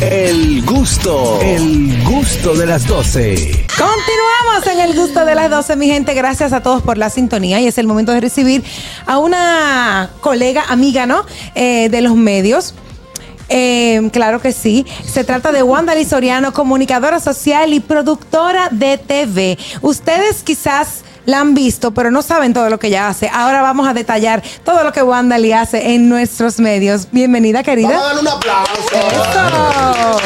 El gusto, el gusto de las 12. Continuamos en el gusto de las 12, mi gente. Gracias a todos por la sintonía y es el momento de recibir a una colega, amiga, ¿no? Eh, de los medios. Eh, claro que sí. Se trata de Wanda Soriano, comunicadora social y productora de TV. Ustedes quizás la han visto, pero no saben todo lo que ella hace. Ahora vamos a detallar todo lo que Wanda le hace en nuestros medios. Bienvenida, querida. Vamos a darle un aplauso.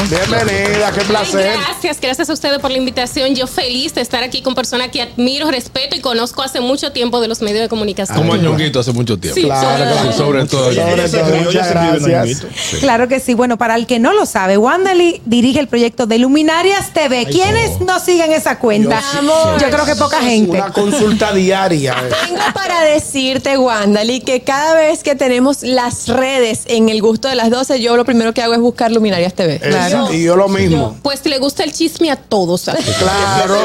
Bienvenida, qué placer. gracias, gracias a ustedes por la invitación. Yo feliz de estar aquí con personas que admiro, respeto y conozco hace mucho tiempo de los medios de comunicación. Como Ñonguito hace mucho tiempo. Sí, Claro, sobre todo. Sobre todo, muchas gracias. Claro que sí. Bueno, para el que no lo sabe, Wanda Lee dirige el proyecto de Luminarias TV. ¿Quiénes no siguen esa cuenta? Yo creo que poca gente. Consulta diaria. Tengo para decirte, Wandali, que cada vez que tenemos las redes en el gusto de las 12, yo lo primero que hago es buscar Luminarias TV. Es- Y yo lo mismo. Pues le gusta el chisme a todos. Claro.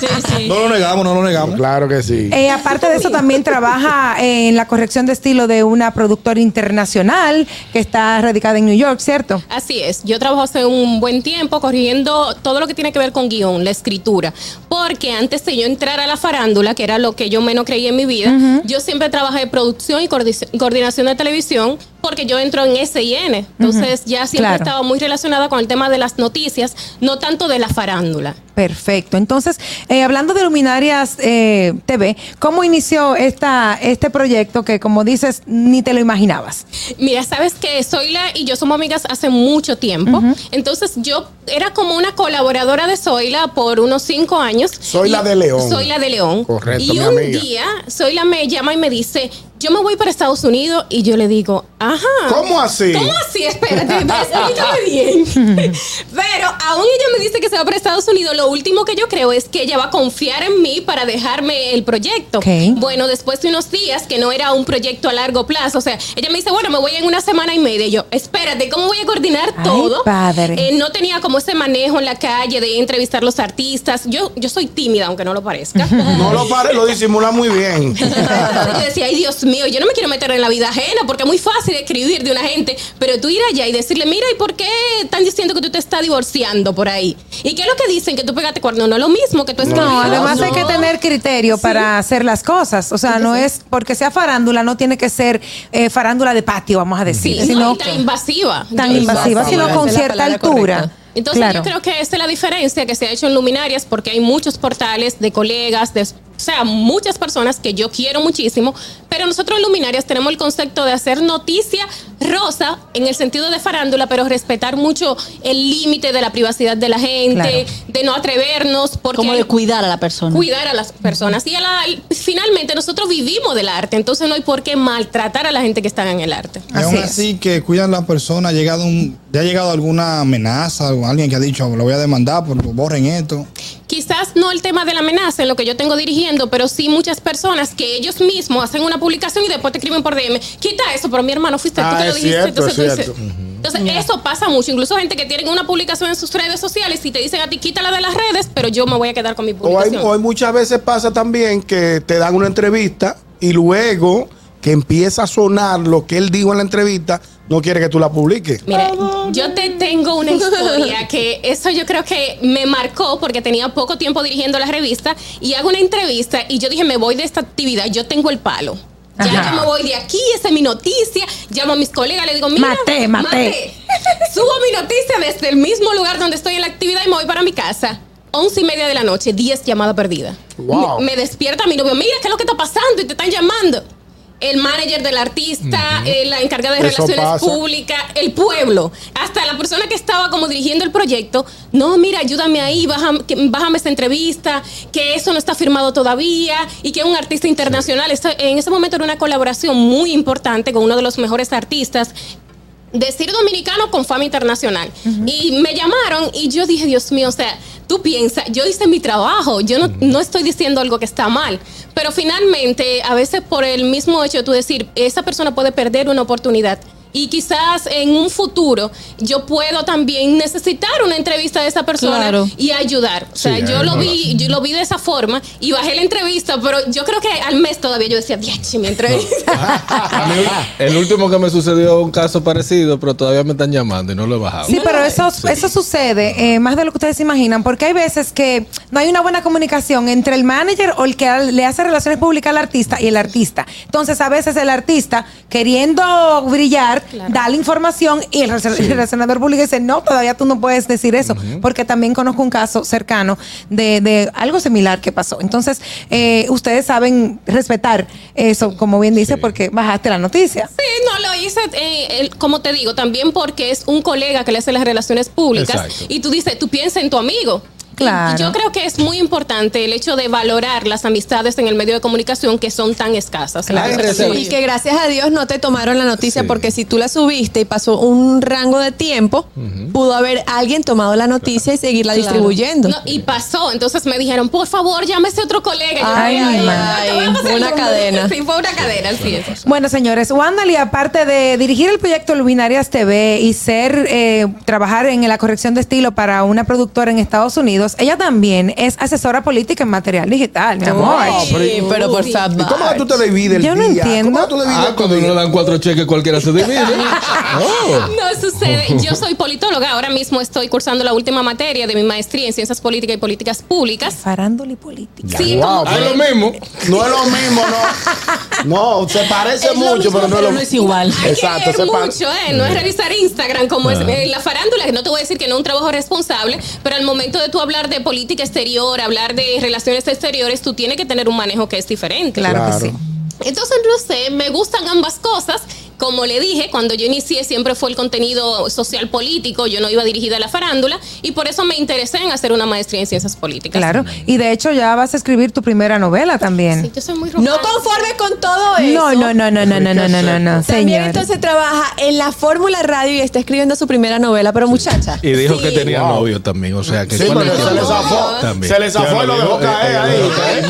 Sí, sí. No lo negamos, no lo negamos. Claro que sí. Eh, aparte de eso, también trabaja en la corrección de estilo de una productora internacional que está radicada en New York, ¿cierto? Así es, yo trabajo hace un buen tiempo corrigiendo todo lo que tiene que ver con guion, la escritura, porque antes de yo entrar a la farándula, que era lo que yo menos creía en mi vida, yo siempre trabajé en producción y coordi- coordinación de televisión, porque yo entro en S&N, entonces ya siempre Claro. estaba muy relacionada con el tema de las noticias, no tanto de la farándula. Perfecto. Entonces, eh, hablando de Luminarias eh, TV, ¿cómo inició esta, este proyecto que, como dices, ni te lo imaginabas? Mira, sabes que Zoila y yo somos amigas hace mucho tiempo. Entonces yo era como una colaboradora de Zoila por unos cinco años. Zoila de León. Zoila de León. Correcto, Y mi un amiga. día Zoila me llama y me dice, yo me voy para Estados Unidos y yo le digo, ajá. ¿Cómo así? ¿Cómo así? Espérate, explícame bien. Pero aún ella me dice que se va para Estados Unidos, lo último que yo creo es que ella va a confiar en mí para dejarme el proyecto. Ok. Bueno, después de unos días, que no era un proyecto a largo plazo, o sea, ella me dice, bueno, me voy en una semana y media. Y yo, espérate, ¿cómo voy a coordinar Ay, todo? padre. Eh, no tenía como ese manejo en la calle de entrevistar los artistas. Yo, yo soy tímida, aunque no lo parezca. No lo pare, lo disimula muy bien. yo decía, ay Dios mío, yo no me quiero meter en la vida ajena porque es muy fácil escribir de una gente, pero tú ir allá y decirle, mira, ¿y por qué están diciendo que tú te estás divorciando por ahí? ¿Y qué es lo que dicen? Que tú pegaste cuerno. No es lo mismo que tú escribir. No, además hay que tener criterio para hacer las cosas. O sea, no es porque sea farándula, no tiene que ser eh, farándula de patio, vamos a decir, Sí, sino no, y tan invasiva. tan invasiva, sino con cierta altura. correcta. Entonces Claro. yo creo que esa es la diferencia que se ha hecho en Luminarias porque hay muchos portales de colegas, de, o sea, muchas personas que yo quiero muchísimo, pero nosotros en Luminarias tenemos el concepto de hacer noticia rosa en el sentido de farándula, pero respetar mucho el límite de la privacidad de la gente, Claro. de no atrevernos, porque Como de cuidar a la persona. cuidar a las personas. Y a la- finalmente nosotros vivimos del arte, entonces no hay por qué maltratar a la gente que está en el arte. Y aún Así es. así que cuidan las personas, ha llegado un, ya ha llegado alguna amenaza, o alguien que ha dicho, lo voy a demandar, por borren esto. Quizás no el tema de la amenaza en lo que yo tengo dirigiendo, pero sí muchas personas que ellos mismos hacen una publicación y después te escriben por DM. Quita eso, pero mi hermano fuiste Ah, tú que lo dijiste. cierto, entonces es tú dices- cierto. Entonces, eso pasa mucho. Incluso gente que tiene una publicación en sus redes sociales y te dicen a ti, quítala de las redes, pero yo me voy a quedar con mi O hay, publicación. o hay muchas veces pasa también que te dan una entrevista y luego que empieza a sonar lo que él dijo en la entrevista, no quiere que tú la publiques. Mire, yo te tengo una historia que eso yo creo que me marcó porque tenía poco tiempo dirigiendo la revista y hago una entrevista y yo dije, me voy de esta actividad, yo tengo el palo. Ya Ajá. yo me voy de aquí, esa es mi noticia. Llamo a mis colegas, le digo, mira, Maté, maté. Subo mi noticia desde el mismo lugar donde estoy en la actividad y me voy para mi casa. Once y media de la noche, 10 llamadas perdidas. Wow. Me, me despierta mi novio, mira, ¿qué es lo que está pasando? Y te están llamando. El manager del artista, eh, la encargada de Eso relaciones pasa. públicas, el pueblo, hasta la persona que estaba como dirigiendo el proyecto. No, mira, ayúdame ahí, bájame, que- bájame esta entrevista, que eso no está firmado todavía y que un artista internacional. En ese momento era una colaboración muy importante con uno de los mejores artistas decir dominicano con fama internacional. Y me llamaron y yo dije, Dios mío, o sea, tú piensas, yo hice mi trabajo, yo no, no estoy diciendo algo que está mal, pero finalmente, a veces por el mismo hecho de tú decir, esa persona puede perder una oportunidad. Y quizás en un futuro yo puedo también necesitar una entrevista de esa persona Claro. y ayudar. O sea, Sí, yo lo verdad. vi, yo lo vi de esa forma y bajé la entrevista, pero yo creo que al mes todavía yo decía, "Diache, mi entrevista. El último que me sucedió un caso parecido, pero todavía me están llamando y no lo he bajado. Sí, pero eso, eso sucede eh, más de lo que ustedes se imaginan, porque hay veces que no hay una buena comunicación entre el manager o el que le hace relaciones públicas al artista y el artista. Entonces, a veces el artista, queriendo brillar, da la información y el, relacion- el relacionador público dice, no, todavía tú no puedes decir eso, porque también conozco un caso cercano de, de algo similar que pasó. Entonces, eh, ustedes saben respetar eso, como bien dice, porque bajaste la noticia. Sí, no lo hice, eh, el- como te digo, también porque es un colega que le hace las relaciones públicas Exacto. y tú dices, tú piensas en tu amigo. Y. Yo creo que es muy importante el hecho de valorar las amistades en el medio de comunicación que son tan escasas. la Claro. Y que gracias a Dios no te tomaron la noticia Sí. porque si tú la subiste y pasó un rango de tiempo, pudo haber alguien tomado la noticia y seguirla Claro. distribuyendo. No, y pasó, entonces me dijeron, por favor, llámese otro colega. Ay, "Ay, ay, te voy a pasar el una número". cadena. Sí, fue una cadena, así es. Bueno, señores, Wandali, aparte de dirigir el proyecto Luminarias TV y ser, eh, trabajar en la corrección de estilo para una productora en Estados Unidos, ella también es asesora política en material digital, mi amor. Sí, pero por ¿Y favor. cómo tú te divides el Yo no día? entiendo. ¿Cómo tú divides Ah, cuando uno dan cuatro cheques, cualquiera se divide. Oh. No sucede. Yo soy Ahora mismo estoy cursando la última materia de mi maestría en ciencias políticas y políticas públicas. Farándula y política. Sí, Wow, como- Ah, es lo mismo. No es lo mismo, no. No, se parece mucho, pero no es lo mismo. igual. Hay Exacto, que se mucho, ¿eh? No es revisar Instagram como es eh, la farándula, que no te voy a decir que no es un trabajo responsable, pero al momento de tú hablar de política exterior, hablar de relaciones exteriores, tú tienes que tener un manejo que es diferente. Claro, Claro. que sí. Entonces, no sé, me gustan ambas cosas. Como le dije, cuando yo inicié siempre fue el contenido social político, yo no iba dirigida a la farándula y por eso me interesé en hacer una maestría en ciencias políticas. Claro. Y de hecho ya vas a escribir tu primera novela también. Sí, yo soy muy No conforme con todo eso. No, no, no, no, no, no, no, no, no, no, También señor. entonces trabaja en la Fórmula Radio y está escribiendo su primera novela, pero muchacha. Y dijo que tenía Wow. novio también, o sea que Sí, ¿cuál pero es se le zafó. También. Se le zafó y lo dejó caer ahí. eh.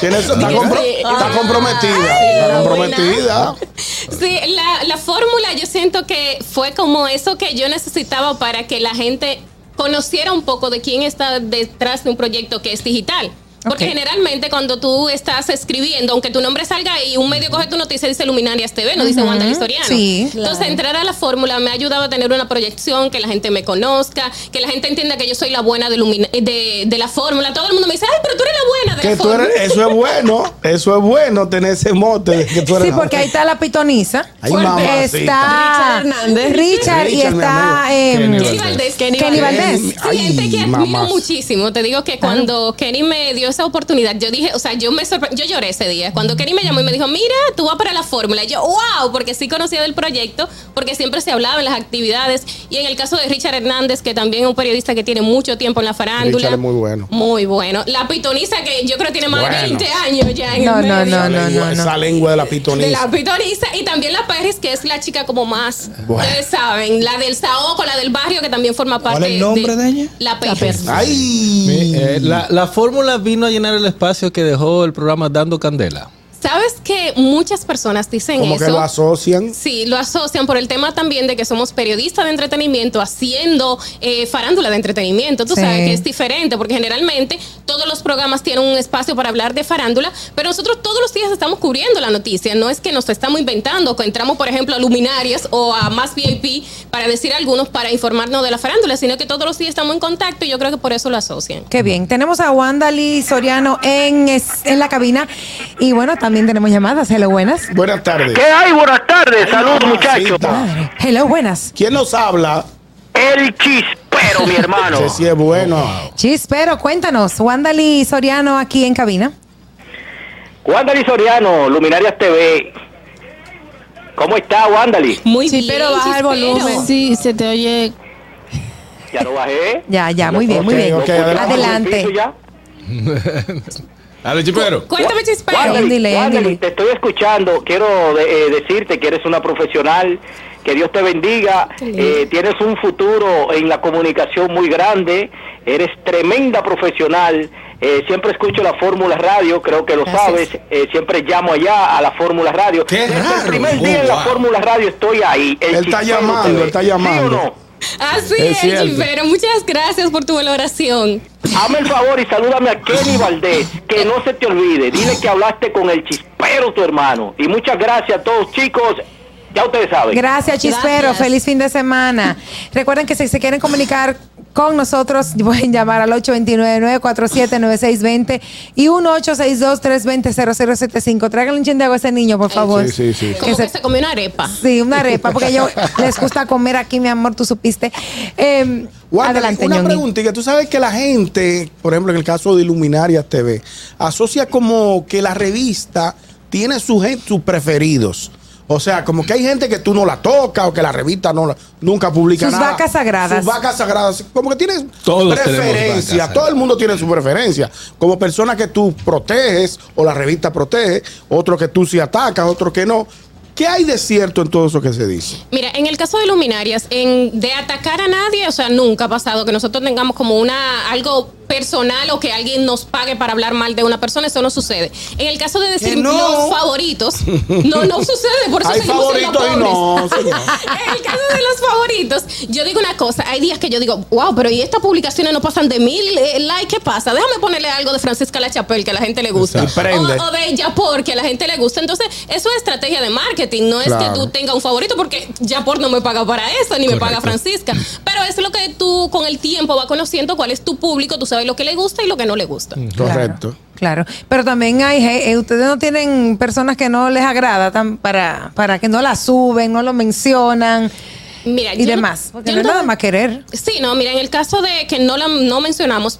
Tiene- Está, compro- está comprometida. Está comprometida. Sí, la, la fórmula yo siento que fue como eso que yo necesitaba para que la gente conociera un poco de quién está detrás de un proyecto que es digital. Porque Ok. generalmente cuando tú estás escribiendo, aunque tu nombre salga ahí, un medio coge tu noticia y dice Luminarias TV, no dice Wanda Listoriano. Sí. Entonces entrar a la fórmula me ha ayudado a tener una proyección, que la gente me conozca, que la gente entienda que yo soy la buena de, de, de la fórmula. Todo el mundo me dice, ay, pero tú eres la buena de Que la tú fórmula. eres, eso es bueno, eso es bueno tener ese mote de que tú eres Sí, porque ahí está la pitoniza. Mamacita. Está Richard Hernández. Richard y Richard, mi está em, Kenny Kenny Valdés. Kenny Valdés. Sí, Ay, gente que admiro mamás. muchísimo. Te digo que cuando Kenny me dio esa oportunidad, yo dije, o sea, yo me yo lloré ese día. Cuando Kenny me llamó y me dijo, mira, tú vas para la fórmula. Y yo, wow, porque sí conocía del proyecto, porque siempre se hablaba en las actividades. Y en el caso de Richard Hernández, que también es un periodista que tiene mucho tiempo en la farándula. Richard es muy bueno. Muy bueno. La pitoniza que yo creo que tiene más de Bueno. 20 años ya en No, el no, medio. no, no, Lengua- no, Esa lengua de la De pitoniza. la pitoniza y también la Perris, que es la chica como más, Bueno. ustedes saben, la del Saoco, la del barrio, que también forma parte ¿Cuál es el nombre de ella? La. Ay. Mi- eh, la, la fórmula vino a llenar el espacio que dejó el programa Dando Candela. ¿Sabes que muchas personas dicen Como eso? que lo asocian. Sí, lo asocian por el tema también de que somos periodistas de entretenimiento haciendo eh, farándula de entretenimiento. Tú Sí. sabes que es diferente porque generalmente todos los programas tienen un espacio para hablar de farándula, pero nosotros todos los días estamos cubriendo la noticia. No es que nos estamos inventando, que entramos, por ejemplo, a Luminarias o a Más VIP para decir algunos para informarnos de la farándula, sino que todos los días estamos en contacto y yo creo que por eso lo asocian. Qué bien. Tenemos a Wanda Lee Soriano en, es- en la cabina. Y bueno, también tenemos llamadas. Hello, buenas. Buenas tardes. ¿Qué hay? Buenas tardes. Saludos, muchachos. Hello, buenas. ¿Quién nos habla? El chispero, mi hermano. Que sí es bueno. Chispero, cuéntanos. Wanda Lee Soriano aquí en cabina. Wandali Soriano, Luminarias TV. ¿Cómo está, Wandali? Muy Sí, bien. pero baja el Chispero. volumen. Sí, se te oye. Ya lo bajé. Ya, ya, muy bien, muy bien. ok, adelante. Dale, chipero. Cuéntame, Chispero. Te estoy escuchando. Quiero de- eh, decirte que eres una profesional, Que Dios te bendiga. Eh, tienes un futuro en la comunicación muy grande. Eres tremenda profesional. Eh, siempre escucho la Fórmula Radio, creo que lo Gracias. sabes. Eh, siempre llamo allá a la Fórmula Radio. Qué Desde raro. el primer Oh, día en la wow. Fórmula Radio estoy ahí. El Él está Chispero llamando, él está ¿Sí o llamando. no? Así Es es, muchas gracias por tu valoración. Hazme el favor y salúdame a Kenny Valdés, que no se te olvide. Dile que hablaste con el chispero, tu hermano. Y muchas gracias a todos, chicos. Ya ustedes saben. Gracias, Chispero. Gracias. Feliz fin de semana. Recuerden que si se quieren comunicar con nosotros, pueden llamar al 829-947-9620 y 1-862-320-0075. Tráiganle un chin de agua a ese niño, por favor. Sí, sí, sí. Como Que que se- se comió una arepa. Sí, una arepa, porque a ellos les gusta comer aquí, mi amor, tú supiste. Eh, Wanda, adelante, una preguntita. Tú sabes que la gente, por ejemplo, en el caso de Iluminarias TV, asocia como que la revista tiene sus sus preferidos. O sea, como que hay gente que tú no la tocas o que la revista no la- nunca publica Sus nada. vacas sagradas. Sus vacas sagradas. Como que tienes Todos preferencia. Todo el mundo tiene su preferencia. Como persona que tú proteges o la revista protege, otro que tú sí atacas, otro que no. ¿Qué hay de cierto en todo eso que se dice? Mira, en el caso de luminarias, en, de atacar a nadie, o sea, nunca ha pasado que nosotros tengamos como una algo personal o que alguien nos pague para hablar mal de una persona, eso no sucede. En el caso de decir no. los favoritos, no, no sucede, por eso Hay favoritos y no, señor. en el caso de los favoritos, yo digo una cosa, hay días que yo digo, wow, pero y estas publicaciones no pasan de mil eh, likes, ¿qué pasa? Déjame ponerle algo de Francisca La Chapelle que a la gente le gusta. O, o de Yapor que a la gente le gusta. Entonces, eso es estrategia de marketing, no es que tú tengas un favorito porque Yapor no me paga para eso, ni me paga. Francisca. Pero es lo que tú con el tiempo vas conociendo cuál es tu público, tú sabes lo que le gusta y lo que no le gusta. Correcto. Claro, pero también hay, eh, ustedes no tienen personas que no les agrada tan- para, para que no la suben, no lo mencionan Mira, y yo no- demás. Porque no es nada más querer. Sí, no, mira, en el caso de que no la no mencionamos,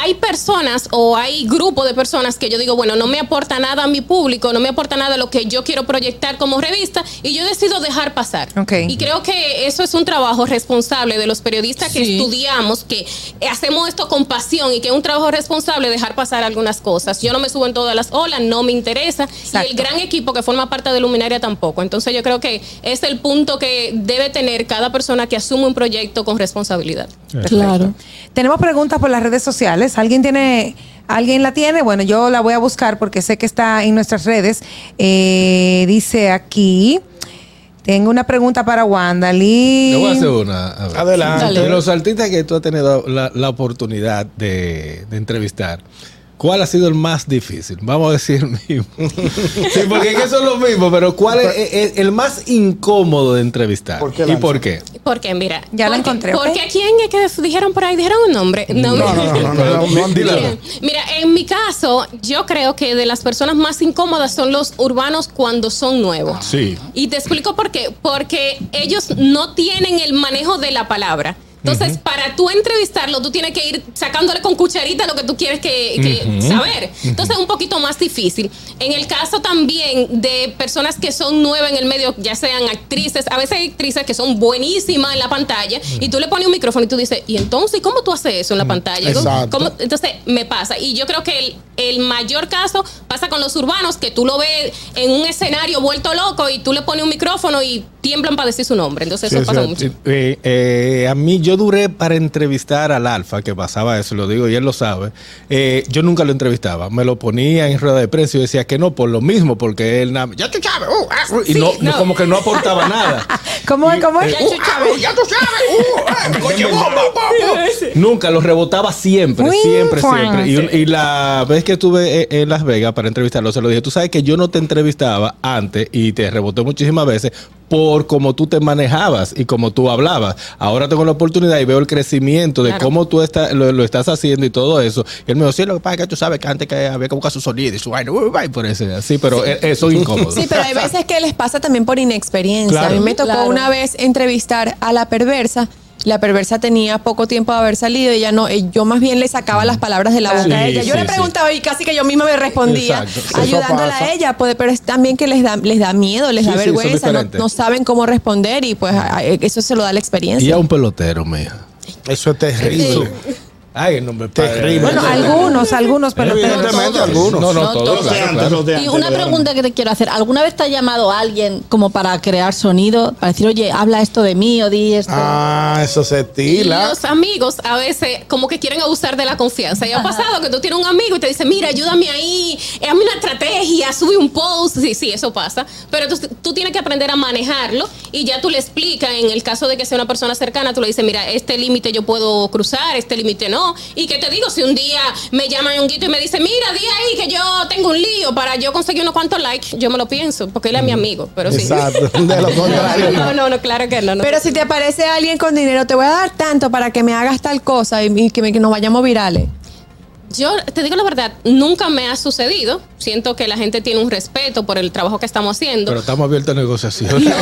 hay personas o hay grupos de personas que yo digo, bueno, no me aporta nada a mi público, no me aporta nada a lo que yo quiero proyectar como revista y yo decido dejar pasar. Ok. Y creo que eso es un trabajo responsable de los periodistas que estudiamos, que hacemos esto con pasión y que es un trabajo responsable dejar pasar algunas cosas. Yo no me subo en todas las olas, no me interesa. Exacto. Y el gran equipo que forma parte de Luminaria tampoco. Entonces yo creo que es el punto que debe tener cada persona que asume un proyecto con responsabilidad. Claro. Tenemos preguntas por las redes sociales. ¿Alguien tiene, alguien la tiene? Bueno, yo la voy a buscar porque sé que está en nuestras redes. Eh, dice aquí. Tengo una pregunta para Wanda. Te voy a hacer una. a ver. Adelante. De los artistas que tú has tenido la, la oportunidad de, de entrevistar, ¿cuál ha sido el más difícil? Vamos a decir el mismo. sí, porque es que son los mismos, pero ¿cuál es, el más incómodo de entrevistar? ¿Por qué, ¿Y por qué? Porque, mira. Ya la porque- encontré, ¿ok? Porque a quién es que dijeron por ahí, dijeron un nombre. No, no, no, no, no, no. Bien. Mira, en mi caso, yo creo que de las personas más incómodas son los urbanos cuando son nuevos. Sí. Y te explico por qué. Porque ellos no tienen el manejo de la palabra. Entonces, para tú entrevistarlo, tú tienes que ir sacándole con cucharita lo que tú quieres que, que saber. Entonces, es un poquito más difícil. En el caso también de personas que son nuevas en el medio, ya sean actrices, a veces hay actrices que son buenísimas en la pantalla y tú le pones un micrófono y tú dices, ¿y entonces cómo tú haces eso en la pantalla? ¿Cómo- Exacto. cómo- entonces me pasa. Y yo creo que el, el mayor caso pasa con los urbanos, que tú lo ves en un escenario vuelto loco y tú le pones un micrófono y tiemblan para decir su nombre. Entonces Sí, eso es pasa mucho. Eh, eh, a mí yo duré para entrevistar al Alfa, que pasaba eso, lo digo y él lo sabe. Eh, yo nunca lo entrevistaba, me lo ponía en rueda de prensa y decía que no, por lo mismo, porque él nada- ya tú sabes, uh, ah, uh, y Sí, no, como que no aportaba nada. ¿Cómo es? ¿Cómo es? uh, ah, uh, ya tú sabes, uh, coche bomba. Nunca lo rebotaba siempre, Muy siempre, siempre. Y, y la vez que estuve en Las Vegas para entrevistarlo, se lo dije, tú sabes que yo no te entrevistaba antes y te reboté muchísimas veces por cómo tú te manejabas y cómo tú hablabas. Ahora tengo la oportunidad y veo el crecimiento de Claro. cómo tú está- lo, lo estás haciendo y todo eso. Y él me dijo, sí, lo que pasa es que tú sabes que antes que había que buscar su sonido y su vaina, y por eso, así, pero eh, eso es incómodo. Sí, pero hay veces que les pasa también por inexperiencia. Claro. A mí me tocó Claro. una vez entrevistar a la perversa. La perversa tenía poco tiempo de haber salido y ella no, eh, yo más bien le sacaba las palabras de la boca a ella. Yo sí, le sí. preguntaba y casi que yo misma me respondía, Exacto. Ayudándola a ella, pues, pero es también que les da, les da miedo, les Sí, da vergüenza, no, no saben cómo responder y pues eso se lo da la experiencia. Y a un pelotero, mija. Eso es terrible. Ay, el nombre Terrible. Bueno, algunos, algunos, pero Evidentemente, todos. algunos. No, no, No todos, claro, claro. Y una pregunta que te quiero hacer. ¿Alguna vez te ha llamado alguien como para crear sonido? Para decir, oye, habla esto de mí o di esto. Ah, eso se Y estila. los amigos a veces como que quieren abusar de la confianza. Y ha pasado que tú tienes un amigo y te dice, mira, ayúdame ahí, hazme una estrategia, sube un post. Sí, sí, eso pasa. Pero tú, tú tienes que aprender a manejarlo y ya tú le explicas, en el caso de que sea una persona cercana, tú le dices, mira, este límite yo puedo cruzar, este límite no. Y que te digo, si un día me llama un guito y me dice, mira, di ahí que yo tengo un lío para yo conseguir unos cuantos likes, yo me lo pienso, porque él es mi amigo. Pero sí. Exacto. De lo contrario. No, no, no, claro que no. no. Pero si te aparece alguien con dinero, te voy a dar tanto para que me hagas tal cosa y, y que, me- que nos vayamos virales. Yo te digo la verdad, nunca me ha sucedido. Siento que la gente tiene un respeto por el trabajo que estamos haciendo. Pero estamos abiertos a negociación. No,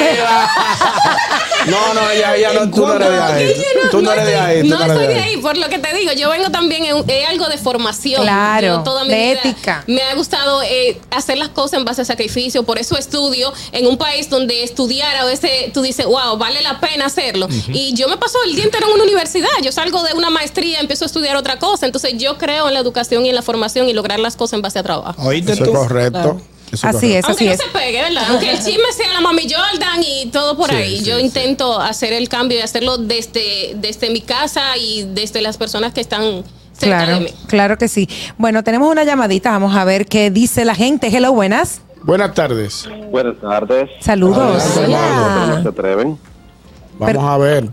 ella. No, no, ella, ella no, tú no eres de ahí. No- Tú no eres de estoy- ahí. No soy de ahí, por lo que te digo. Yo vengo también en, en algo de formación. Claro, Yo toda mi de vida ética. Me ha gustado eh, hacer las cosas en base a sacrificio. Por eso estudio en un país donde estudiar a veces tú dices, wow, vale la pena hacerlo. Y yo me paso el día entero en una universidad. Yo salgo de una maestría, empiezo a estudiar otra cosa. Entonces yo creo en la educación y en la formación y lograr las cosas en base a trabajo. ¿Oíste Eso es tú? correcto. Eso Así es, Aunque así no es. se pegue, ¿verdad? Aunque el chisme sea la mami Jordan y todo por Sí, ahí. sí, yo sí. intento hacer el cambio y hacerlo desde, desde mi casa y desde las personas que están cerca Claro, de mí. claro que sí. Bueno, tenemos una llamadita, vamos a ver qué dice la gente. Hello, buenas. Buenas tardes. Buenas tardes. Saludos. ¿Cómo se atreven? Vamos Pero- a ver.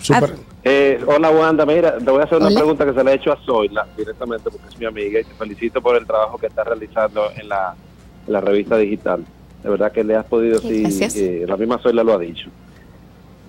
Super- Eh, hola Wanda, mira, te voy a hacer una Hola. pregunta que se le he hecho a Zoila directamente porque es mi amiga y te felicito por el trabajo que estás realizando en la, la revista digital. De verdad que le has podido, Sí, eh, la misma Zoila lo ha dicho.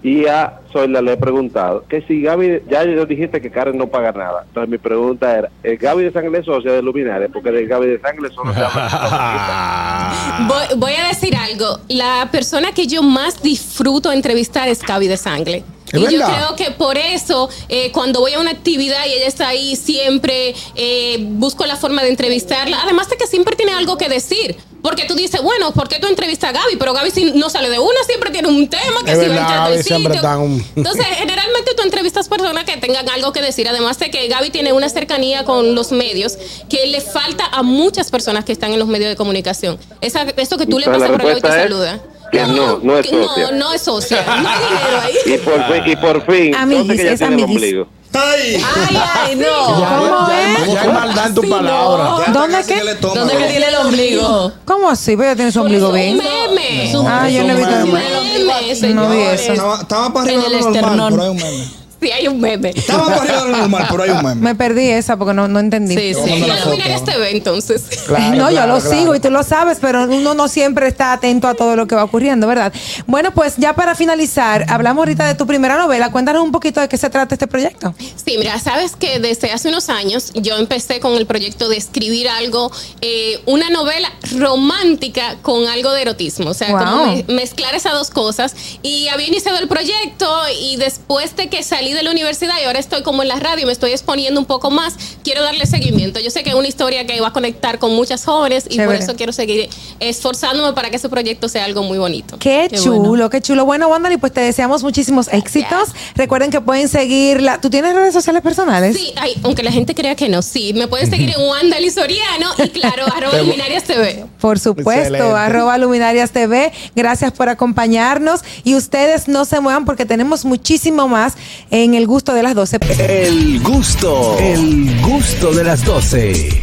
Y a Zoila le he preguntado que si Gaby, ya yo dijiste que Karen no paga nada. Entonces mi pregunta era, ¿el Gaby de Sangre es socia de Luminares? Porque del Gaby de Sangre solo se llama... Voy, voy a decir algo. La persona que yo más disfruto entrevistar es Gaby de Sangle. ¿Es y yo creo que por eso, eh, cuando voy a una actividad y ella está ahí, siempre eh, busco la forma de entrevistarla. Además de que siempre tiene algo que decir. Porque tú dices, bueno, ¿por qué tú entrevistas a Gaby? Pero Gaby si no sale de una, siempre tiene un tema que Es si va a verdad, entrar a Gaby tal siempre sitio. está un- Entonces, generalmente tú entrevistas personas que tengan algo que decir. Además de que Gaby tiene una cercanía con los medios que le falta a muchas personas que están en los medios de comunicación. Esa, eso que tú le pasas la por lado y te saluda. Que no, no es socia. No, no es socia. No hay dinero ahí. Y por fin, y por fin, Amiguis, ¿dónde que ella es amiguis. ombligo? ¡Ay! Ay, ay, no. ¿Cómo ya, es? ya hay maldad en tu Sí, palabra. Ya ¿Dónde. ¿Dónde que tiene el ombligo? ¿Cómo así? Pero ella tiene su ombligo Un bien. meme. Ah, yo no he visto Un el meme, No vi señores. eso. Estaba, estaba para arriba En de el lo normal, esternón. pero hay un meme. Sí, hay un meme. Estaba para arriba de lo normal, pero hay un meme. Me perdí esa porque no, no entendí. Sí, sí. No foto. Luminarias TV, entonces. Claro, no, yo lo claro. sigo y tú lo sabes, pero uno no siempre está atento a todo lo que va ocurriendo, ¿verdad? Bueno, pues ya para finalizar, hablamos ahorita de tu primera novela. Cuéntanos un poquito de qué se trata este proyecto. Sí, mira, sabes que desde hace unos años yo empecé con el proyecto de escribir algo, eh, una novela romántica con algo de erotismo, o sea, Wow. como me- mezclar esas dos cosas. Y había iniciado el proyecto y después de que salí de la universidad y ahora estoy como en la radio y me estoy exponiendo un poco más, quiero darle seguimiento. Yo sé que es una historia que va a conectar con muchas jóvenes y por eso quiero seguir esforzándome para que ese proyecto sea algo muy bonito. Qué, Qué chulo, bueno. qué chulo. Bueno, Wanda, pues te deseamos muchísimos éxitos. Recuerden que pueden seguirla. ¿Tú tienes redes sociales personales? Sí, ay, aunque la gente crea que no, sí. Me pueden seguir en Wanda Soriano y claro, arroba Luminarias TV. Por supuesto, Excelente. arroba Luminarias TV. Gracias por acompañarnos. Y ustedes no se muevan porque tenemos muchísimo más en el gusto de las 12. El gusto, el gusto de las 12.